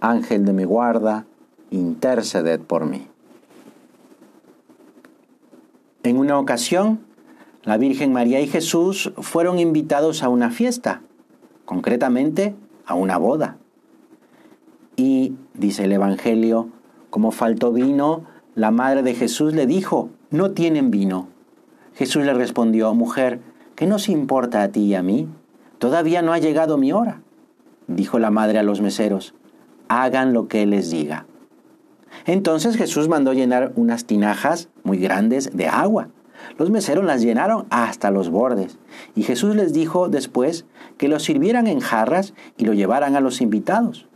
Ángel de mi guarda, interceded por mí. En una ocasión, la Virgen María y Jesús fueron invitados a una fiesta, concretamente a una boda. Y, dice el Evangelio, como faltó vino, la madre de Jesús le dijo, no tienen vino. Jesús le respondió, mujer, ¿qué nos importa a ti y a mí? Todavía no ha llegado mi hora. Dijo la madre a los meseros, hagan lo que les diga. Entonces Jesús mandó llenar unas tinajas muy grandes de agua. Los meseros las llenaron hasta los bordes. Y Jesús les dijo después que lo sirvieran en jarras y lo llevaran a los invitados.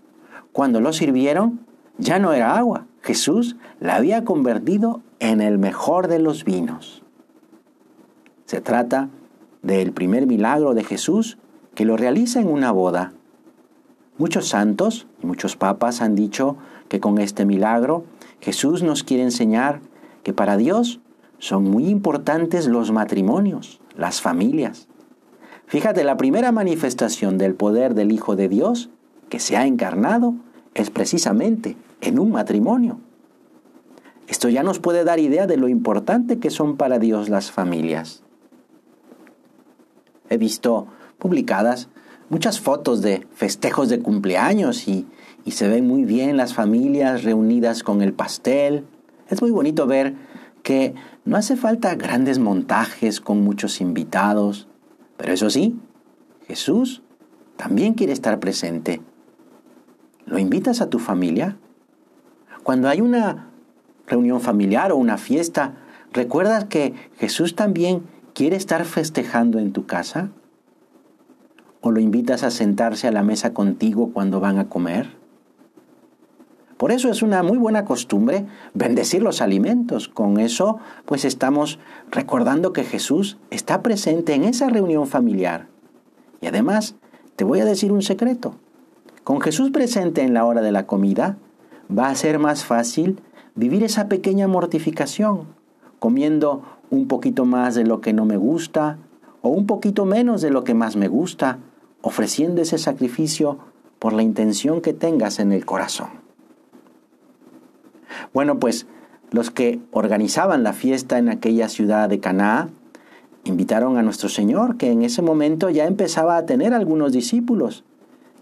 Cuando lo sirvieron, ya no era agua. Jesús la había convertido en el mejor de los vinos. Se trata del primer milagro de Jesús que lo realiza en una boda. Muchos santos y muchos papas han dicho que con este milagro Jesús nos quiere enseñar que para Dios son muy importantes los matrimonios, las familias. Fíjate, la primera manifestación del poder del Hijo de Dios que se ha encarnado es precisamente en un matrimonio. Esto ya nos puede dar idea de lo importante que son para Dios las familias. He visto publicadas muchas fotos de festejos de cumpleaños y, se ven muy bien las familias reunidas con el pastel. Es muy bonito ver que no hace falta grandes montajes con muchos invitados, pero eso sí, Jesús también quiere estar presente. ¿Lo invitas a tu familia? Cuando hay una reunión familiar o una fiesta, ¿recuerdas que Jesús también quiere estar festejando en tu casa? ¿O lo invitas a sentarse a la mesa contigo cuando van a comer? Por eso es una muy buena costumbre bendecir los alimentos. Con eso, pues estamos recordando que Jesús está presente en esa reunión familiar. Y además, te voy a decir un secreto. Con Jesús presente en la hora de la comida, va a ser más fácil vivir esa pequeña mortificación, comiendo un poquito más de lo que no me gusta o un poquito menos de lo que más me gusta, ofreciendo ese sacrificio por la intención que tengas en el corazón. Bueno, pues los que organizaban la fiesta en aquella ciudad de Caná invitaron a nuestro Señor, que en ese momento ya empezaba a tener algunos discípulos.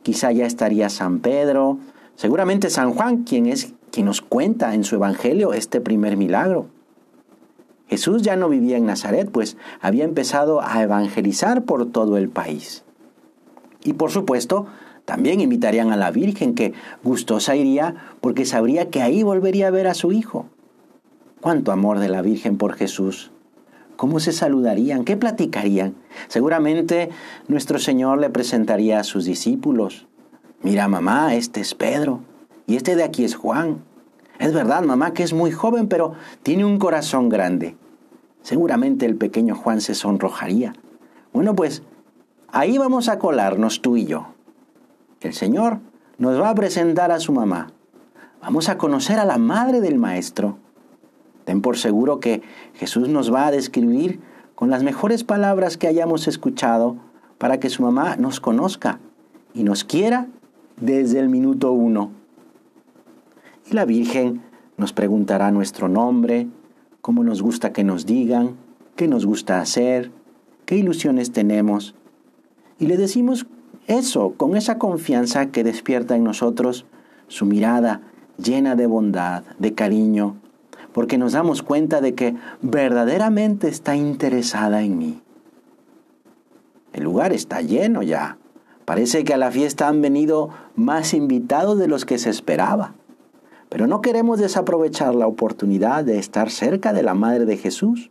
Quizá ya estaría San Pedro, seguramente San Juan, quien es quien nos cuenta en su evangelio este primer milagro. Jesús ya no vivía en Nazaret, pues había empezado a evangelizar por todo el país. Y por supuesto, también invitarían a la Virgen, que gustosa iría porque sabría que ahí volvería a ver a su hijo. Cuánto amor de la Virgen por Jesús. ¿Cómo se saludarían? ¿Qué platicarían? Seguramente nuestro Señor le presentaría a sus discípulos. Mira, mamá, este es Pedro y este de aquí es Juan. Es verdad, mamá, que es muy joven, pero tiene un corazón grande. Seguramente el pequeño Juan se sonrojaría. Bueno, pues Ahí vamos a colarnos tú y yo. El Señor nos va a presentar a su mamá. Vamos a conocer a la madre del Maestro. Ten por seguro que Jesús nos va a describir con las mejores palabras que hayamos escuchado para que su mamá nos conozca y nos quiera desde el minuto uno. Y la Virgen nos preguntará nuestro nombre, cómo nos gusta que nos digan, qué nos gusta hacer, qué ilusiones tenemos y le decimos eso, con esa confianza que despierta en nosotros su mirada llena de bondad, de cariño, porque nos damos cuenta de que verdaderamente está interesada en mí. El lugar está lleno ya. Parece que a la fiesta han venido más invitados de los que se esperaba. Pero no queremos desaprovechar la oportunidad de estar cerca de la Madre de Jesús,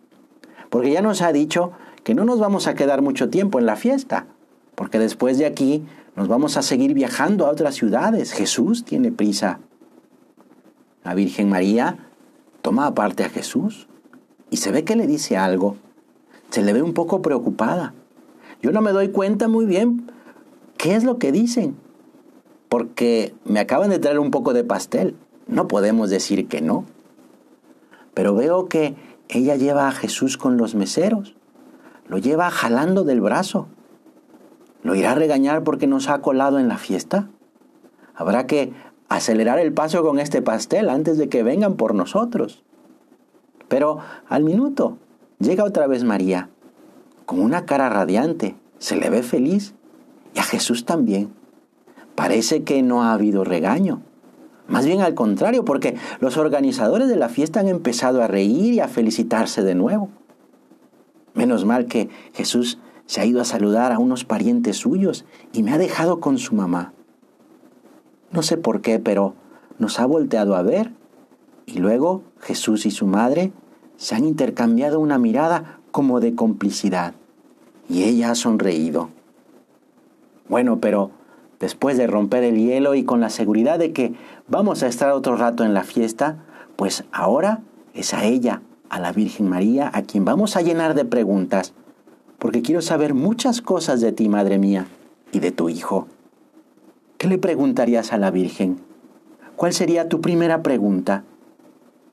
porque ya nos ha dicho que no nos vamos a quedar mucho tiempo en la fiesta, porque después de aquí nos vamos a seguir viajando a otras ciudades. Jesús tiene prisa. La Virgen María toma aparte a Jesús y se ve que le dice algo. Se le ve un poco preocupada. Yo no me doy cuenta muy bien qué es lo que dicen, porque me acaban de traer un poco de pastel. No podemos decir que no. Pero veo que ella lleva a Jesús con los meseros. Lo lleva jalando del brazo. ¿Lo irá a regañar porque nos ha colado en la fiesta? Habrá que acelerar el paso con este pastel antes de que vengan por nosotros. Pero al minuto llega otra vez María, con una cara radiante, se le ve feliz, y a Jesús también. Parece que no ha habido regaño. Más bien al contrario, porque los organizadores de la fiesta han empezado a reír y a felicitarse de nuevo. Menos mal que Jesús se ha ido a saludar a unos parientes suyos y me ha dejado con su mamá. No sé por qué, pero nos ha volteado a ver y luego Jesús y su madre se han intercambiado una mirada como de complicidad y ella ha sonreído. Bueno, pero después de romper el hielo y con la seguridad de que vamos a estar otro rato en la fiesta, pues ahora es a ella, a la Virgen María, a quien vamos a llenar de preguntas porque quiero saber muchas cosas de ti, Madre mía, y de tu Hijo. ¿Qué le preguntarías a la Virgen? ¿Cuál sería tu primera pregunta?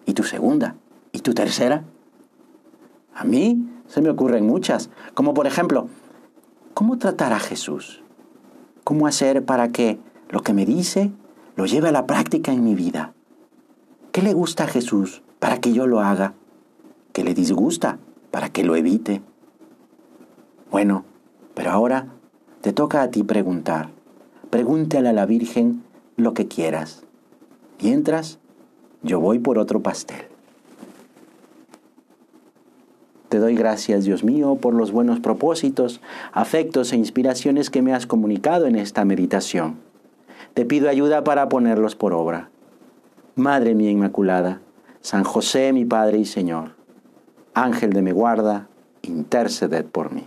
¿Y tu segunda? ¿Y tu tercera? A mí se me ocurren muchas, como por ejemplo, ¿cómo tratar a Jesús? ¿Cómo hacer para que lo que me dice lo lleve a la práctica en mi vida? ¿Qué le gusta a Jesús para que yo lo haga? ¿Qué le disgusta para que lo evite? Bueno, pero ahora te toca a ti preguntar. Pregúntale a la Virgen lo que quieras. Mientras, yo voy por otro pastel. Te doy gracias, Dios mío, por los buenos propósitos, afectos e inspiraciones que me has comunicado en esta meditación. Te pido ayuda para ponerlos por obra. Madre mía Inmaculada, San José mi Padre y Señor, Ángel de mi guarda, interceded por mí.